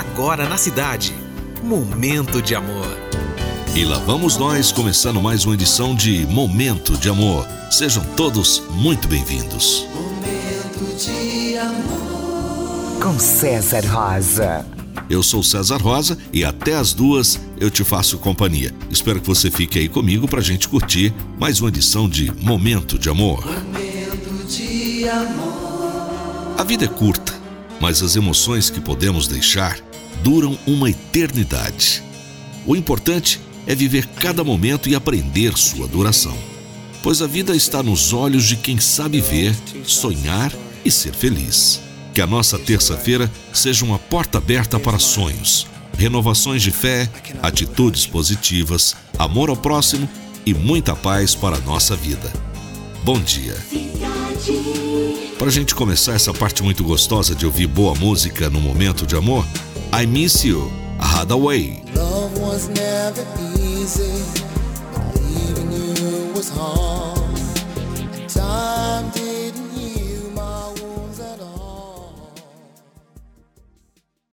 agora na cidade. Momento de amor. E lá vamos nós começando mais uma edição de Momento de Amor. Sejam todos muito bem-vindos. Momento de amor. Com César Rosa. Eu sou César Rosa e até as duas eu te faço companhia. Espero que você fique aí comigo pra gente curtir mais uma edição de Momento de Amor. Momento de amor. A vida é curta, mas as emoções que podemos deixar duram uma eternidade. O importante é viver cada momento e aprender sua duração. Pois a vida está nos olhos de quem sabe ver, sonhar e ser feliz. Que a nossa terça-feira seja uma porta aberta para sonhos, renovações de fé, atitudes positivas, amor ao próximo e muita paz para a nossa vida. Bom dia. Para a gente começar essa parte muito gostosa de ouvir boa música no momento de amor, I Miss You, Hathaway. Love was never easy,